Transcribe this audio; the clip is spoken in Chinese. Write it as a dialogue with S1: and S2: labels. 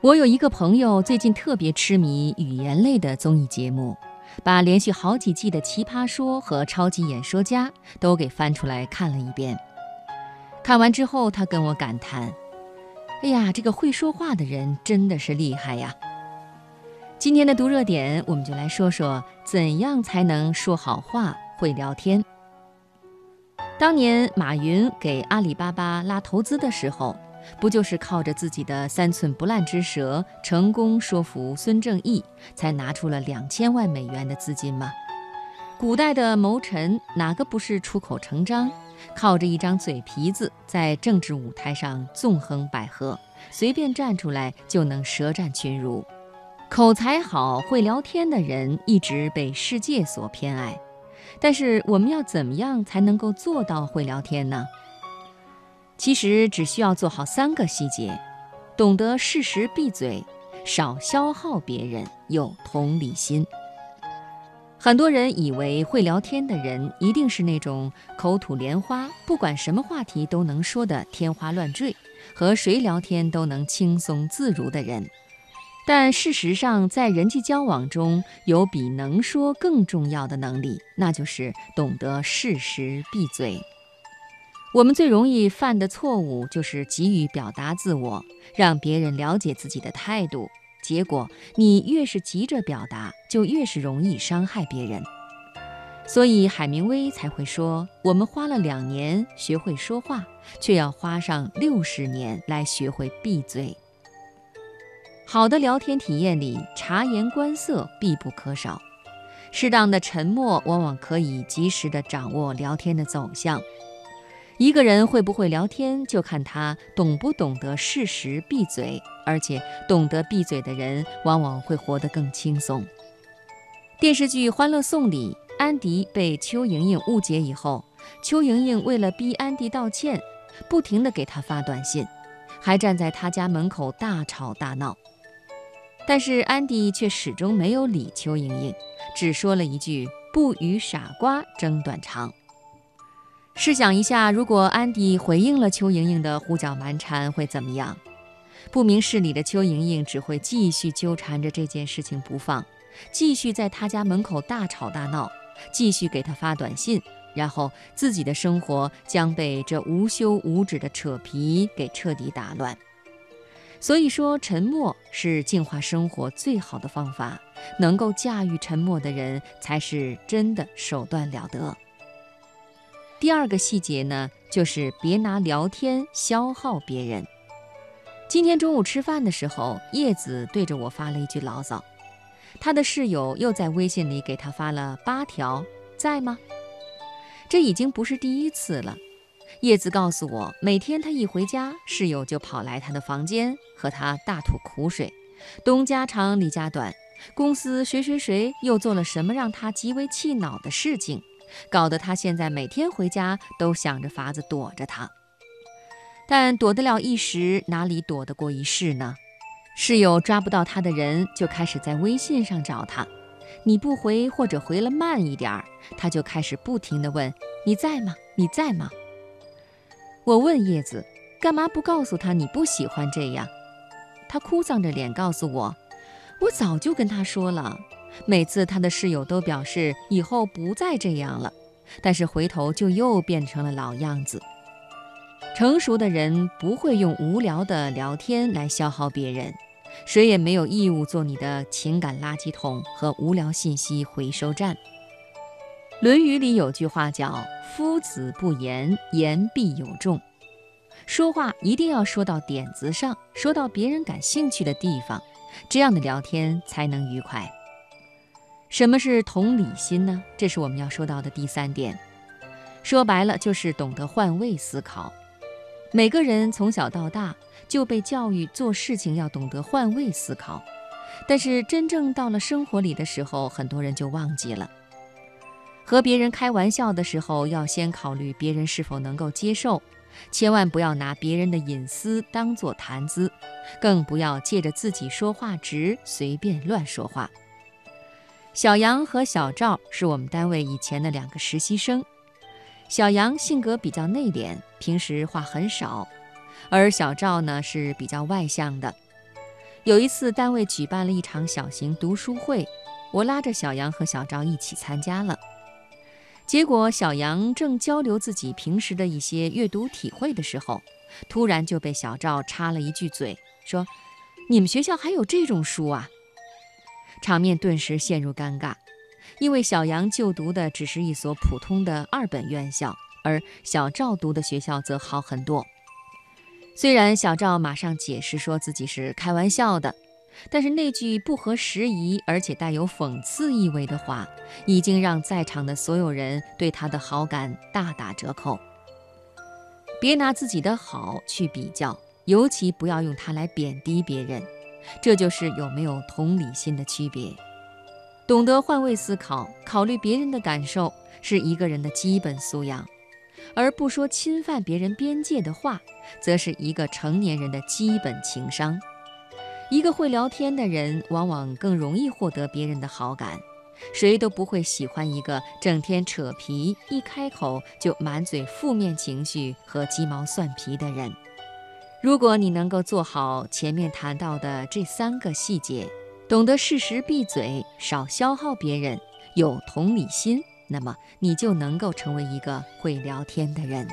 S1: 我有一个朋友，最近特别痴迷语言类的综艺节目，把连续好几季的《奇葩说》和《超级演说家》都给翻出来看了一遍。看完之后，他跟我感叹：“哎呀，这个会说话的人真的是厉害呀！”今天的读热点，我们就来说说怎样才能说好话、会聊天。当年马云给阿里巴巴拉投资的时候。不就是靠着自己的三寸不烂之舌，成功说服孙正义，才拿出了两千万美元的资金吗？古代的谋臣哪个不是出口成章，靠着一张嘴皮子，在政治舞台上纵横捭阖，随便站出来就能舌战群儒，口才好、会聊天的人一直被世界所偏爱。但是我们要怎么样才能够做到会聊天呢？其实只需要做好三个细节：懂得适时闭嘴，少消耗别人，有同理心。很多人以为会聊天的人一定是那种口吐莲花，不管什么话题都能说得天花乱坠，和谁聊天都能轻松自如的人。但事实上，在人际交往中有比能说更重要的能力，那就是懂得适时闭嘴。我们最容易犯的错误就是急于表达自我，让别人了解自己的态度。结果，你越是急着表达，就越是容易伤害别人。所以，海明威才会说：“我们花了两年学会说话，却要花上六十年来学会闭嘴。”好的聊天体验里，察言观色必不可少。适当的沉默，往往可以及时地掌握聊天的走向。一个人会不会聊天，就看他懂不懂得适时闭嘴。而且，懂得闭嘴的人，往往会活得更轻松。电视剧《欢乐颂》里，安迪被邱莹莹误解以后，邱莹莹为了逼安迪道歉，不停地给他发短信，还站在他家门口大吵大闹。但是安迪却始终没有理邱莹莹，只说了一句：“不与傻瓜争短长。”试想一下，如果安迪回应了邱莹莹的胡搅蛮缠，会怎么样？不明事理的邱莹莹只会继续纠缠着这件事情不放，继续在他家门口大吵大闹，继续给他发短信，然后自己的生活将被这无休无止的扯皮给彻底打乱。所以说，沉默是净化生活最好的方法。能够驾驭沉默的人，才是真的手段了得。第二个细节呢，就是别拿聊天消耗别人。今天中午吃饭的时候，叶子对着我发了一句牢骚，他的室友又在微信里给他发了八条，在吗？这已经不是第一次了。叶子告诉我，每天他一回家，室友就跑来他的房间和他大吐苦水，东家长李家短，公司谁谁谁又做了什么让他极为气恼的事情。搞得他现在每天回家都想着法子躲着他，但躲得了一时，哪里躲得过一世呢？室友抓不到他的人，就开始在微信上找他。你不回或者回了慢一点儿，他就开始不停地问：“你在吗？你在吗？”我问叶子：“干嘛不告诉他你不喜欢这样？”他哭丧着脸告诉我：“我早就跟他说了。”每次他的室友都表示以后不再这样了，但是回头就又变成了老样子。成熟的人不会用无聊的聊天来消耗别人，谁也没有义务做你的情感垃圾桶和无聊信息回收站。《论语》里有句话叫“夫子不言，言必有重”，说话一定要说到点子上，说到别人感兴趣的地方，这样的聊天才能愉快。什么是同理心呢？这是我们要说到的第三点。说白了，就是懂得换位思考。每个人从小到大就被教育做事情要懂得换位思考，但是真正到了生活里的时候，很多人就忘记了。和别人开玩笑的时候，要先考虑别人是否能够接受，千万不要拿别人的隐私当作谈资，更不要借着自己说话直随便乱说话。小杨和小赵是我们单位以前的两个实习生。小杨性格比较内敛，平时话很少，而小赵呢是比较外向的。有一次，单位举办了一场小型读书会，我拉着小杨和小赵一起参加了。结果，小杨正交流自己平时的一些阅读体会的时候，突然就被小赵插了一句嘴，说：“你们学校还有这种书啊？”场面顿时陷入尴尬，因为小杨就读的只是一所普通的二本院校，而小赵读的学校则好很多。虽然小赵马上解释说自己是开玩笑的。但是那句不合时宜，而且带有讽刺意味的话，已经让在场的所有人对他的好感大打折扣。别拿自己的好去比较，尤其不要用它来贬低别人，这就是有没有同理心的区别。懂得换位思考，考虑别人的感受，是一个人的基本素养；而不说侵犯别人边界的话，则是一个成年人的基本情商。一个会聊天的人，往往更容易获得别人的好感。谁都不会喜欢一个整天扯皮、一开口就满嘴负面情绪和鸡毛蒜皮的人。如果你能够做好前面谈到的这三个细节，懂得适时闭嘴，少消耗别人，有同理心，那么你就能够成为一个会聊天的人。